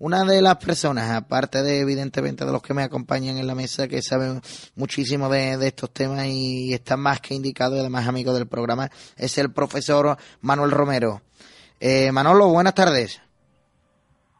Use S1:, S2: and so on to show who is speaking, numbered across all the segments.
S1: Una de las personas, aparte de evidentemente de los que me acompañan en la mesa, que saben muchísimo de, de estos temas y están más que indicado y además amigo del programa, es el profesor Manuel Romero. Eh, Manolo, buenas tardes.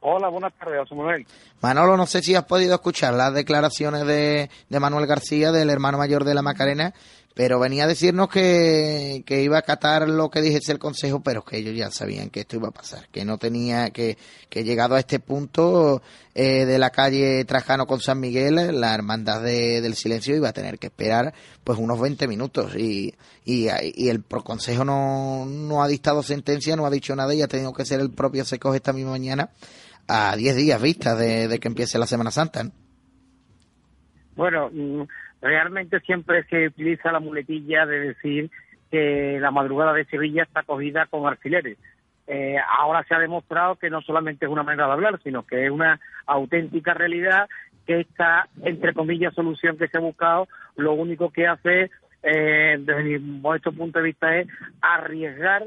S2: Hola, buenas tardes, Manuel.
S1: Manolo, no sé si has podido escuchar las declaraciones de, de Manuel García, del hermano mayor de la Macarena, pero venía a decirnos que, que iba a acatar lo que dijese el Consejo, pero que ellos ya sabían que esto iba a pasar, que no tenía, que, que llegado a este punto eh, de la calle Trajano con San Miguel, la hermandad de, del silencio iba a tener que esperar pues unos 20 minutos y, y, y el Consejo no, no ha dictado sentencia, no ha dicho nada y ha tenido que ser el propio Secos esta misma mañana a 10 días vista de, de que empiece la Semana Santa.
S2: Bueno, mm, realmente siempre se utiliza la muletilla de decir que la madrugada de Sevilla está cogida con alfileres. Eh, ahora se ha demostrado que no solamente es una manera de hablar, sino que es una auténtica realidad que esta, entre comillas, solución que se ha buscado, lo único que hace, eh, desde mi punto de vista, es arriesgar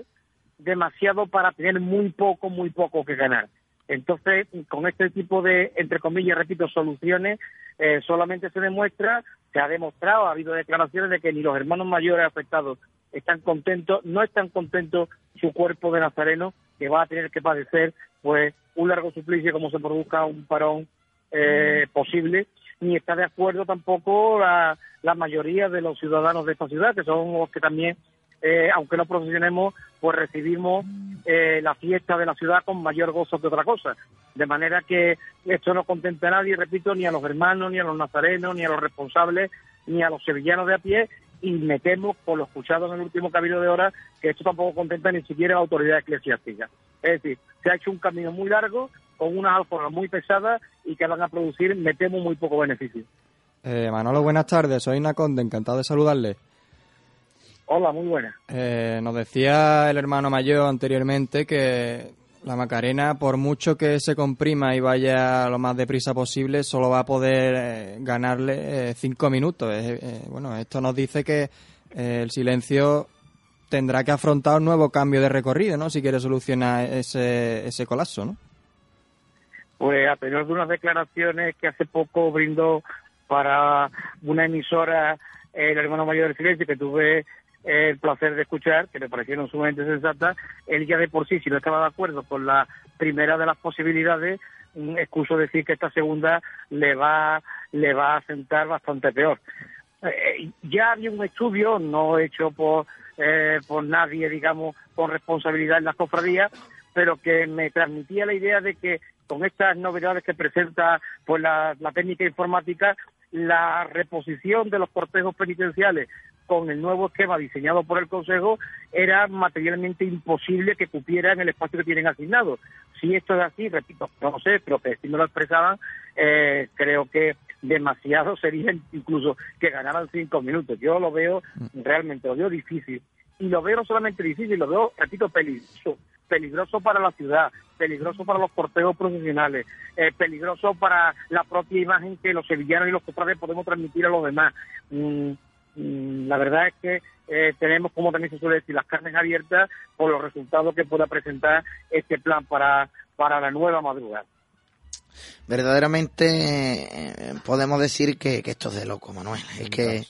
S2: demasiado para tener muy poco, muy poco que ganar. Entonces, con este tipo de, entre comillas, repito, soluciones, eh, solamente se demuestra, se ha demostrado, ha habido declaraciones de que ni los hermanos mayores afectados están contentos, no están contentos su cuerpo de nazareno, que va a tener que padecer pues un largo suplicio como se produzca un parón eh, posible, ni está de acuerdo tampoco la, la mayoría de los ciudadanos de esta ciudad, que son los que también eh, aunque no procesionemos, pues recibimos eh, la fiesta de la ciudad con mayor gozo que otra cosa. De manera que esto no contenta a nadie, repito, ni a los hermanos, ni a los nazarenos, ni a los responsables, ni a los sevillanos de a pie, y me temo, por lo escuchado en el último cabildo de horas, que esto tampoco contenta ni siquiera a la autoridad eclesiástica. Es decir, se ha hecho un camino muy largo, con unas alforjas muy pesadas y que van a producir, me temo, muy poco beneficio.
S3: Eh, Manolo, buenas tardes. Soy Naconde, encantado de saludarle.
S2: Hola, muy buena.
S3: Eh, nos decía el hermano mayor anteriormente que la Macarena, por mucho que se comprima y vaya lo más deprisa posible, solo va a poder eh, ganarle eh, cinco minutos. Eh, bueno, esto nos dice que el silencio tendrá que afrontar un nuevo cambio de recorrido, ¿no? Si quiere solucionar ese, ese colapso, ¿no?
S2: Pues a tener de unas declaraciones que hace poco brindó para una emisora el hermano mayor del silencio que tuve el placer de escuchar, que me parecieron sumamente sensatas, él ya de por sí, si no estaba de acuerdo con la primera de las posibilidades, excuso decir que esta segunda le va, le va a sentar bastante peor. Eh, ya había un estudio, no hecho por, eh, por nadie, digamos, con responsabilidad en las cofradías, pero que me transmitía la idea de que con estas novedades que presenta pues la técnica informática, la reposición de los cortejos penitenciales con el nuevo esquema diseñado por el Consejo era materialmente imposible que cupieran el espacio que tienen asignado. Si esto es así, repito, no sé, pero que si no lo expresaban, eh, creo que demasiado sería incluso que ganaran cinco minutos. Yo lo veo realmente, lo veo difícil. Y lo veo no solamente difícil, lo veo, repito, peligroso. Peligroso para la ciudad, peligroso para los cortejos profesionales, eh, peligroso para la propia imagen que los sevillanos y los cofrades podemos transmitir a los demás. Mm, la verdad es que eh, tenemos, como también se suele decir, las carnes abiertas por los resultados que pueda presentar este plan para, para la nueva madrugada.
S1: Verdaderamente eh, podemos decir que, que, esto es de loco, Manuel. Es que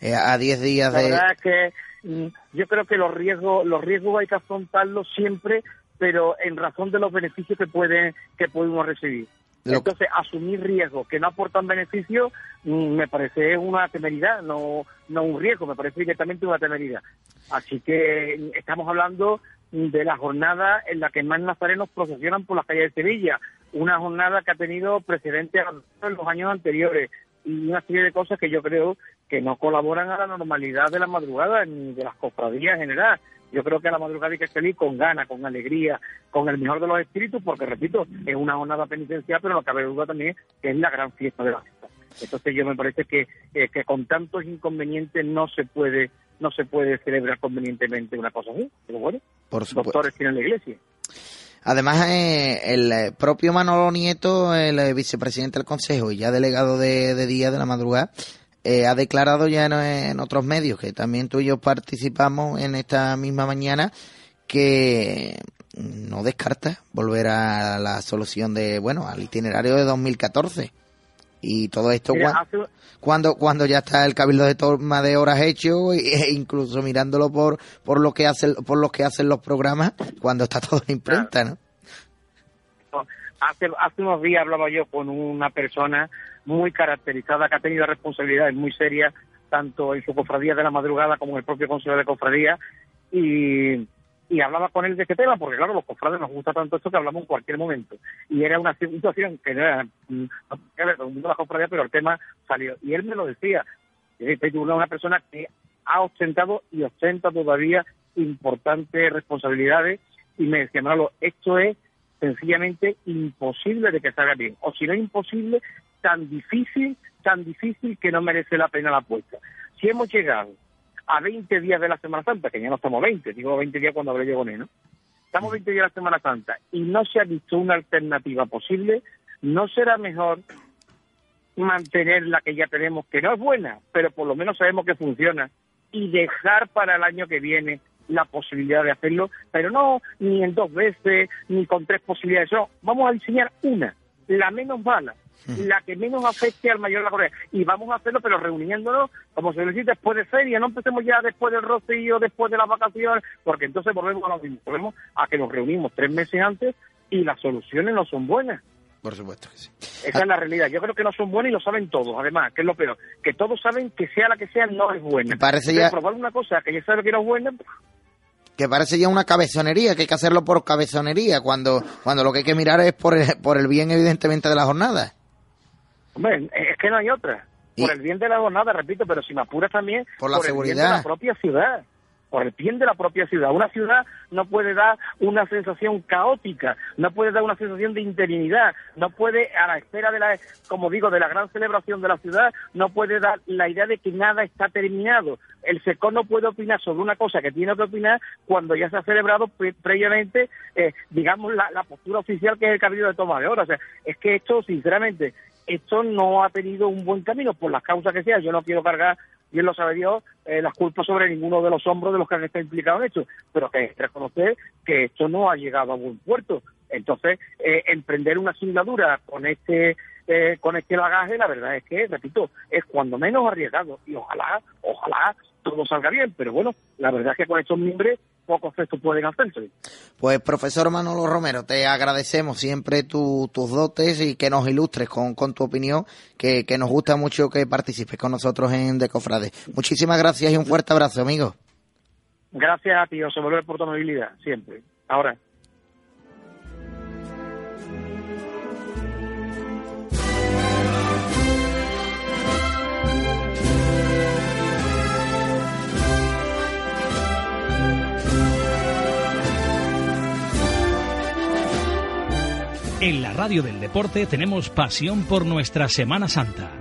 S1: eh, a 10 días de...
S2: La verdad es que mm, yo creo que los riesgos, los riesgos hay que afrontarlos siempre, pero en razón de los beneficios que, pueden, que podemos recibir. Entonces, asumir riesgos que no aportan beneficio mm, me parece una temeridad, no, no un riesgo, me parece directamente una temeridad. Así que mm, estamos hablando de la jornada en la que más nazarenos procesionan por las calles de Sevilla, una jornada que ha tenido precedentes en los años anteriores y una serie de cosas que yo creo que no colaboran a la normalidad de la madrugada ni de las cofradías en general. Yo creo que a la madrugada hay que salir con ganas, con alegría, con el mejor de los espíritus, porque repito, es una jornada penitencial, pero no cabe duda también que es la gran fiesta de la fiesta. Entonces yo me parece que, eh, que con tantos inconvenientes no se puede no se puede celebrar convenientemente una cosa así. Pero bueno,
S1: Por
S2: los doctores tienen la iglesia.
S1: Además, eh, el eh, propio Manolo Nieto, el eh, vicepresidente del Consejo y ya delegado de, Día de la Madrugada, eh, ha declarado ya en, en otros medios, que también tú y yo participamos en esta misma mañana, que no descarta volver a la solución de, bueno, al itinerario de 2014. Y todo esto
S2: Mira,
S1: cua-
S2: hace-
S1: cuando cuando ya está el cabildo de toma de horas hecho e incluso mirándolo por por lo que hacen por lo que hacen los programas cuando está todo en imprenta, ¿no?
S2: hace, hace unos días hablaba yo con una persona muy caracterizada que ha tenido responsabilidades muy serias tanto en su cofradía de la madrugada como en el propio consejo de cofradía y, y hablaba con él de este tema porque claro los cofrades nos gusta tanto esto que hablamos en cualquier momento y era una situación que no era con el mundo la cofradía pero el tema salió y él me lo decía es una persona que ha ostentado y ostenta todavía importantes responsabilidades y me decía Manolo esto es sencillamente imposible de que salga bien. O si no imposible, tan difícil, tan difícil que no merece la pena la apuesta. Si hemos llegado a 20 días de la Semana Santa, que ya no estamos 20, digo 20 días cuando hablé llegó ¿no? Estamos 20 días de la Semana Santa y no se ha visto una alternativa posible, ¿no será mejor mantener la que ya tenemos, que no es buena, pero por lo menos sabemos que funciona, y dejar para el año que viene la posibilidad de hacerlo, pero no ni en dos veces, ni con tres posibilidades, no, vamos a diseñar una, la menos mala, la que menos afecte al mayor de la Corea, y vamos a hacerlo, pero reuniéndonos, como se dice, después de feria, no empecemos ya después del rocío, después de las vacaciones, porque entonces volvemos a lo mismo, volvemos a que nos reunimos tres meses antes y las soluciones no son buenas.
S1: Por supuesto que sí.
S2: Esa es la realidad. Yo creo que no son buenas y lo saben todos, además, que es lo peor. Que todos saben que sea la que sea, no es buena.
S1: Me parece ya-
S2: probar una cosa que ya sabe que no es buena, pues,
S1: Que parece ya una cabezonería, que hay que hacerlo por cabezonería, cuando cuando lo que hay que mirar es por el, por el bien evidentemente de la jornada.
S2: Hombre, es que no hay otra. Por el bien de la jornada, repito, pero si me apuras también,
S1: Por la
S2: el bien de
S1: seguridad.
S2: la propia ciudad. Por el bien de la propia ciudad. Una ciudad no puede dar una sensación caótica, no puede dar una sensación de interinidad, no puede, a la espera de la, como digo, de la gran celebración de la ciudad, no puede dar la idea de que nada está terminado. El SECO no puede opinar sobre una cosa que tiene que opinar cuando ya se ha celebrado pre- previamente, eh, digamos, la, la postura oficial que es el cabildo de toma de horas. O sea, es que esto, sinceramente, esto no ha tenido un buen camino por las causas que sea. Yo no quiero cargar, bien lo sabe Dios, eh, las culpas sobre ninguno de los hombros de los que han estado implicados en esto, pero que reconocer que esto no ha llegado a buen puerto. Entonces, eh, emprender una singladura con este eh, con este lagaje, la verdad es que, repito, es cuando menos arriesgado y ojalá, ojalá todo salga bien, pero bueno, la verdad es que con estos mimbres pocos efectos pueden hacerse.
S1: Pues profesor Manolo Romero, te agradecemos siempre tu- tus dotes y que nos ilustres con, con tu opinión, que, que nos gusta mucho que participes con nosotros en Decofrade. Muchísimas gracias y un fuerte abrazo, amigo.
S2: Gracias a ti, José Manuel, por tu amabilidad, siempre. Ahora.
S4: En la radio del deporte tenemos pasión por nuestra Semana Santa.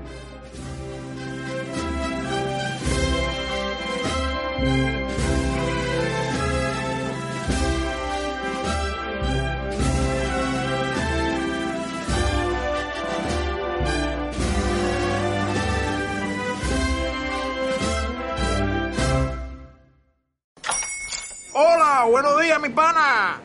S5: Hola, buenos días, mi pana.